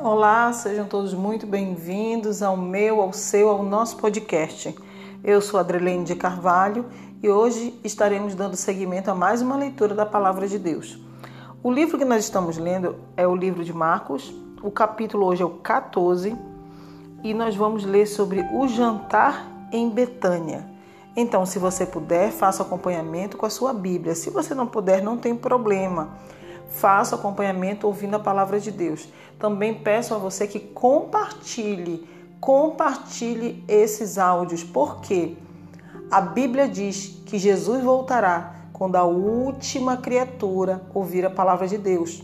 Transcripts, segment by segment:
Olá, sejam todos muito bem-vindos ao meu, ao seu, ao nosso podcast. Eu sou Adrelene de Carvalho e hoje estaremos dando seguimento a mais uma leitura da Palavra de Deus. O livro que nós estamos lendo é o livro de Marcos, o capítulo hoje é o 14 e nós vamos ler sobre o jantar em Betânia. Então, se você puder, faça acompanhamento com a sua Bíblia. Se você não puder, não tem problema faça acompanhamento ouvindo a palavra de Deus. Também peço a você que compartilhe, compartilhe esses áudios, porque a Bíblia diz que Jesus voltará quando a última criatura ouvir a palavra de Deus.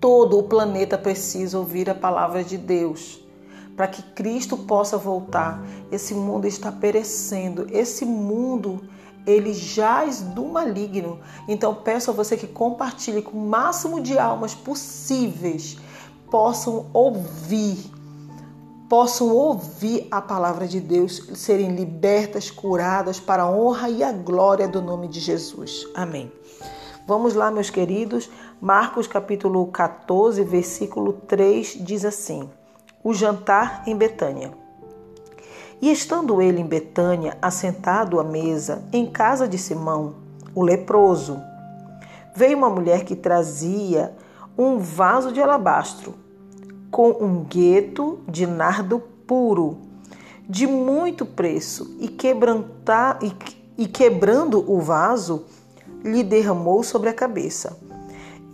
Todo o planeta precisa ouvir a palavra de Deus para que Cristo possa voltar. Esse mundo está perecendo, esse mundo ele jaz do maligno. Então peço a você que compartilhe com o máximo de almas possíveis possam ouvir, possam ouvir a palavra de Deus, serem libertas, curadas para a honra e a glória do nome de Jesus. Amém. Vamos lá, meus queridos. Marcos capítulo 14, versículo 3 diz assim: O jantar em Betânia. E estando ele em Betânia, assentado à mesa, em casa de Simão, o leproso, veio uma mulher que trazia um vaso de alabastro com um gueto de nardo puro, de muito preço, e, quebrantar, e, e quebrando o vaso, lhe derramou sobre a cabeça.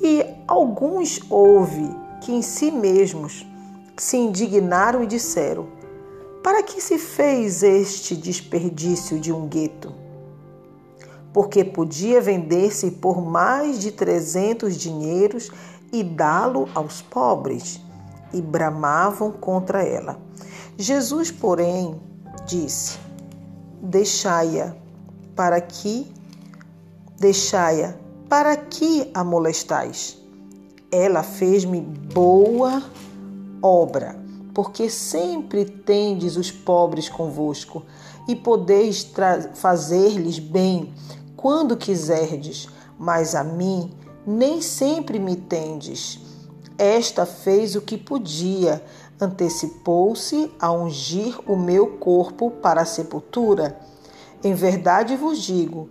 E alguns houve que em si mesmos se indignaram e disseram: para que se fez este desperdício de um gueto? Porque podia vender-se por mais de trezentos dinheiros e dá-lo aos pobres, e bramavam contra ela. Jesus, porém, disse: Deixai-a, para que deixai-a, para que a molestais? Ela fez-me boa obra porque sempre tendes os pobres convosco, e podeis fazer-lhes bem quando quiserdes, mas a mim nem sempre me tendes. Esta fez o que podia, antecipou-se a ungir o meu corpo para a sepultura. Em verdade vos digo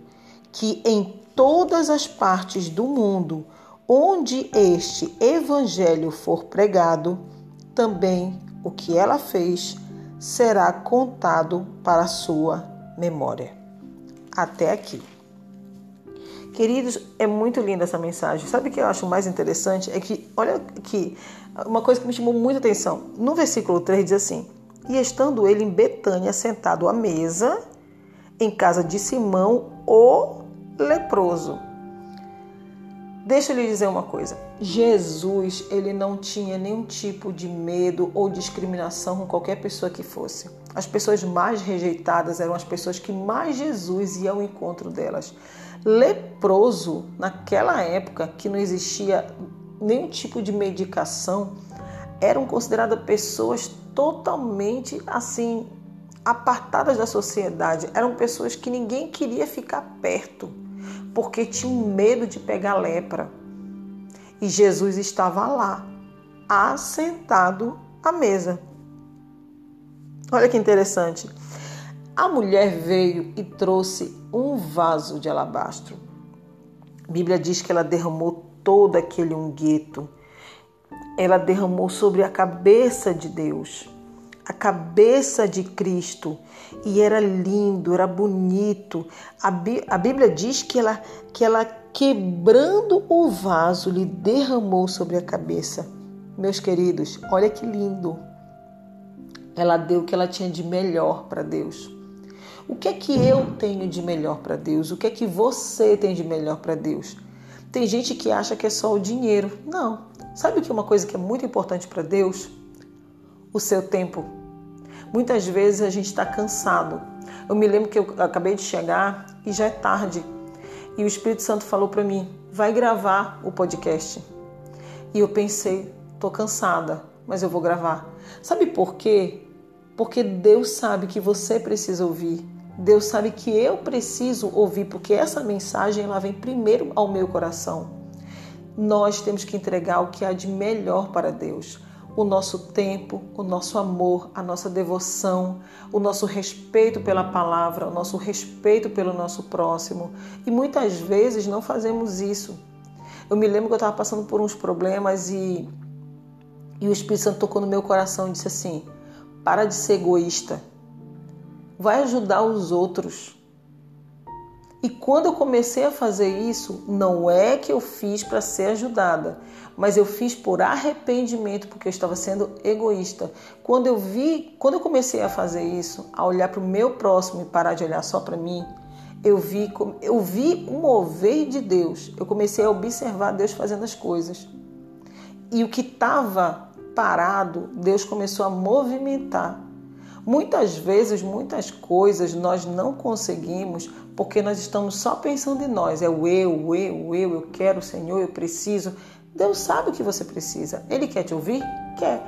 que em todas as partes do mundo onde este evangelho for pregado, também o que ela fez será contado para sua memória. Até aqui. Queridos, é muito linda essa mensagem. Sabe o que eu acho mais interessante? É que, olha aqui, uma coisa que me chamou muita atenção. No versículo 3 diz assim: E estando ele em Betânia, sentado à mesa, em casa de Simão, o leproso. Deixa eu lhe dizer uma coisa. Jesus, ele não tinha nenhum tipo de medo ou discriminação com qualquer pessoa que fosse. As pessoas mais rejeitadas eram as pessoas que mais Jesus ia ao encontro delas. Leproso, naquela época que não existia nenhum tipo de medicação, eram consideradas pessoas totalmente assim apartadas da sociedade. Eram pessoas que ninguém queria ficar perto porque tinham medo de pegar lepra. E Jesus estava lá, assentado à mesa. Olha que interessante. A mulher veio e trouxe um vaso de alabastro. A Bíblia diz que ela derramou todo aquele unguento. Ela derramou sobre a cabeça de Deus a cabeça de Cristo e era lindo, era bonito. A, a Bíblia diz que ela, que ela, quebrando o vaso, lhe derramou sobre a cabeça. Meus queridos, olha que lindo. Ela deu o que ela tinha de melhor para Deus. O que é que eu tenho de melhor para Deus? O que é que você tem de melhor para Deus? Tem gente que acha que é só o dinheiro. Não. Sabe o que é uma coisa que é muito importante para Deus? O seu tempo Muitas vezes a gente está cansado. Eu me lembro que eu acabei de chegar e já é tarde. E o Espírito Santo falou para mim: vai gravar o podcast. E eu pensei: tô cansada, mas eu vou gravar. Sabe por quê? Porque Deus sabe que você precisa ouvir. Deus sabe que eu preciso ouvir, porque essa mensagem ela vem primeiro ao meu coração. Nós temos que entregar o que há de melhor para Deus. O nosso tempo, o nosso amor, a nossa devoção, o nosso respeito pela palavra, o nosso respeito pelo nosso próximo. E muitas vezes não fazemos isso. Eu me lembro que eu estava passando por uns problemas e, e o Espírito Santo tocou no meu coração e disse assim: para de ser egoísta, vai ajudar os outros. E quando eu comecei a fazer isso, não é que eu fiz para ser ajudada, mas eu fiz por arrependimento, porque eu estava sendo egoísta. Quando eu vi, quando eu comecei a fazer isso, a olhar para o meu próximo e parar de olhar só para mim, eu vi, eu vi mover de Deus. Eu comecei a observar Deus fazendo as coisas. E o que estava parado, Deus começou a movimentar. Muitas vezes, muitas coisas nós não conseguimos porque nós estamos só pensando em nós. É o eu, o eu, o eu, eu quero, Senhor, eu preciso. Deus sabe o que você precisa. Ele quer te ouvir? Quer.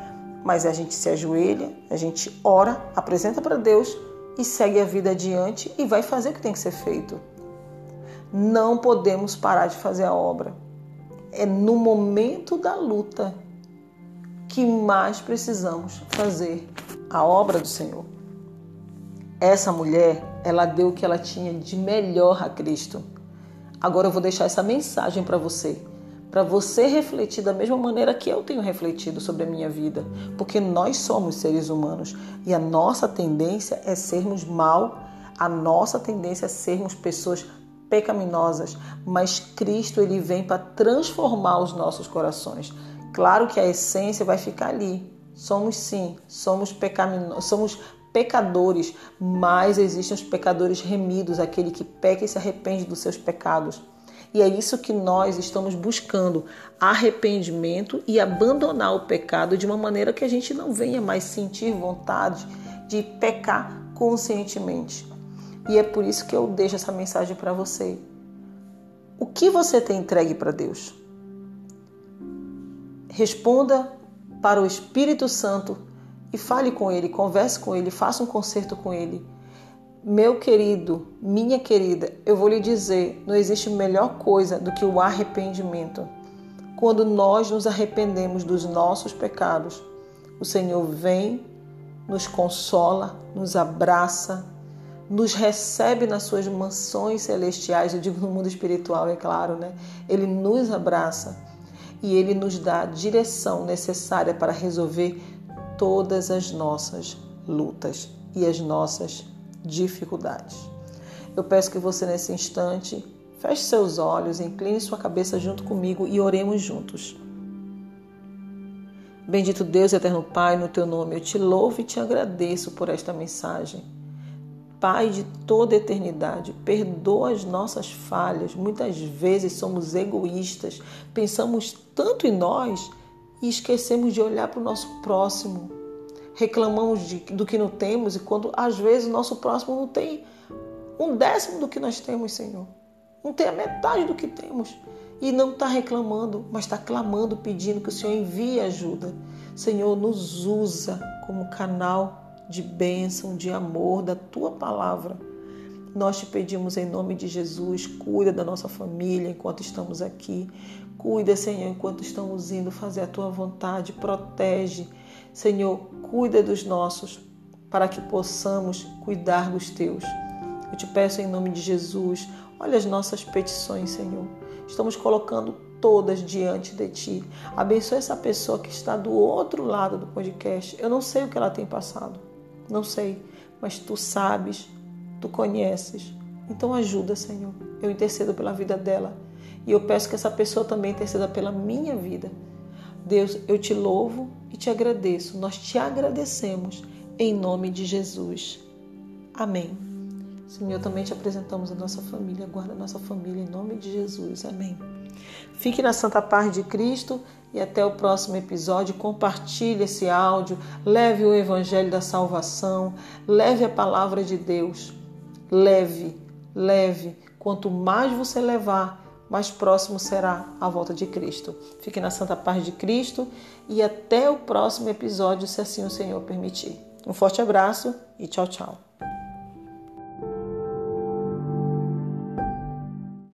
Mas a gente se ajoelha, a gente ora, apresenta para Deus e segue a vida adiante e vai fazer o que tem que ser feito. Não podemos parar de fazer a obra. É no momento da luta que mais precisamos fazer a obra do Senhor. Essa mulher, ela deu o que ela tinha de melhor a Cristo. Agora eu vou deixar essa mensagem para você, para você refletir da mesma maneira que eu tenho refletido sobre a minha vida, porque nós somos seres humanos e a nossa tendência é sermos mal, a nossa tendência é sermos pessoas pecaminosas, mas Cristo ele vem para transformar os nossos corações. Claro que a essência vai ficar ali. Somos sim, somos, somos pecadores, mas existem os pecadores remidos, aquele que peca e se arrepende dos seus pecados. E é isso que nós estamos buscando: arrependimento e abandonar o pecado de uma maneira que a gente não venha mais sentir vontade de pecar conscientemente. E é por isso que eu deixo essa mensagem para você. O que você tem entregue para Deus? Responda para o Espírito Santo e fale com ele, converse com ele, faça um concerto com ele. Meu querido, minha querida, eu vou lhe dizer: não existe melhor coisa do que o arrependimento. Quando nós nos arrependemos dos nossos pecados, o Senhor vem, nos consola, nos abraça, nos recebe nas suas mansões celestiais, eu digo no mundo espiritual, é claro, né? Ele nos abraça e Ele nos dá a direção necessária para resolver todas as nossas lutas e as nossas dificuldades. Eu peço que você, nesse instante, feche seus olhos, incline sua cabeça junto comigo e oremos juntos. Bendito Deus, eterno Pai, no teu nome eu te louvo e te agradeço por esta mensagem. Pai de toda eternidade, perdoa as nossas falhas. Muitas vezes somos egoístas, pensamos tanto em nós e esquecemos de olhar para o nosso próximo. Reclamamos de, do que não temos e quando às vezes o nosso próximo não tem um décimo do que nós temos, Senhor. Não tem a metade do que temos. E não está reclamando, mas está clamando, pedindo que o Senhor envie ajuda. Senhor, nos usa como canal de bênção, de amor da tua palavra. Nós te pedimos em nome de Jesus, cuida da nossa família enquanto estamos aqui. Cuida, Senhor, enquanto estamos indo fazer a tua vontade. Protege, Senhor, cuida dos nossos, para que possamos cuidar dos teus. Eu te peço em nome de Jesus, olha as nossas petições, Senhor. Estamos colocando todas diante de ti. Abençoe essa pessoa que está do outro lado do podcast. Eu não sei o que ela tem passado. Não sei, mas tu sabes, tu conheces. Então ajuda, Senhor. Eu intercedo pela vida dela e eu peço que essa pessoa também interceda pela minha vida. Deus, eu te louvo e te agradeço. Nós te agradecemos em nome de Jesus. Amém. Senhor, também te apresentamos a nossa família. Guarda a nossa família em nome de Jesus. Amém. Fique na santa paz de Cristo e até o próximo episódio. Compartilhe esse áudio, leve o evangelho da salvação, leve a palavra de Deus. Leve, leve. Quanto mais você levar, mais próximo será a volta de Cristo. Fique na santa paz de Cristo e até o próximo episódio, se assim o Senhor permitir. Um forte abraço e tchau, tchau.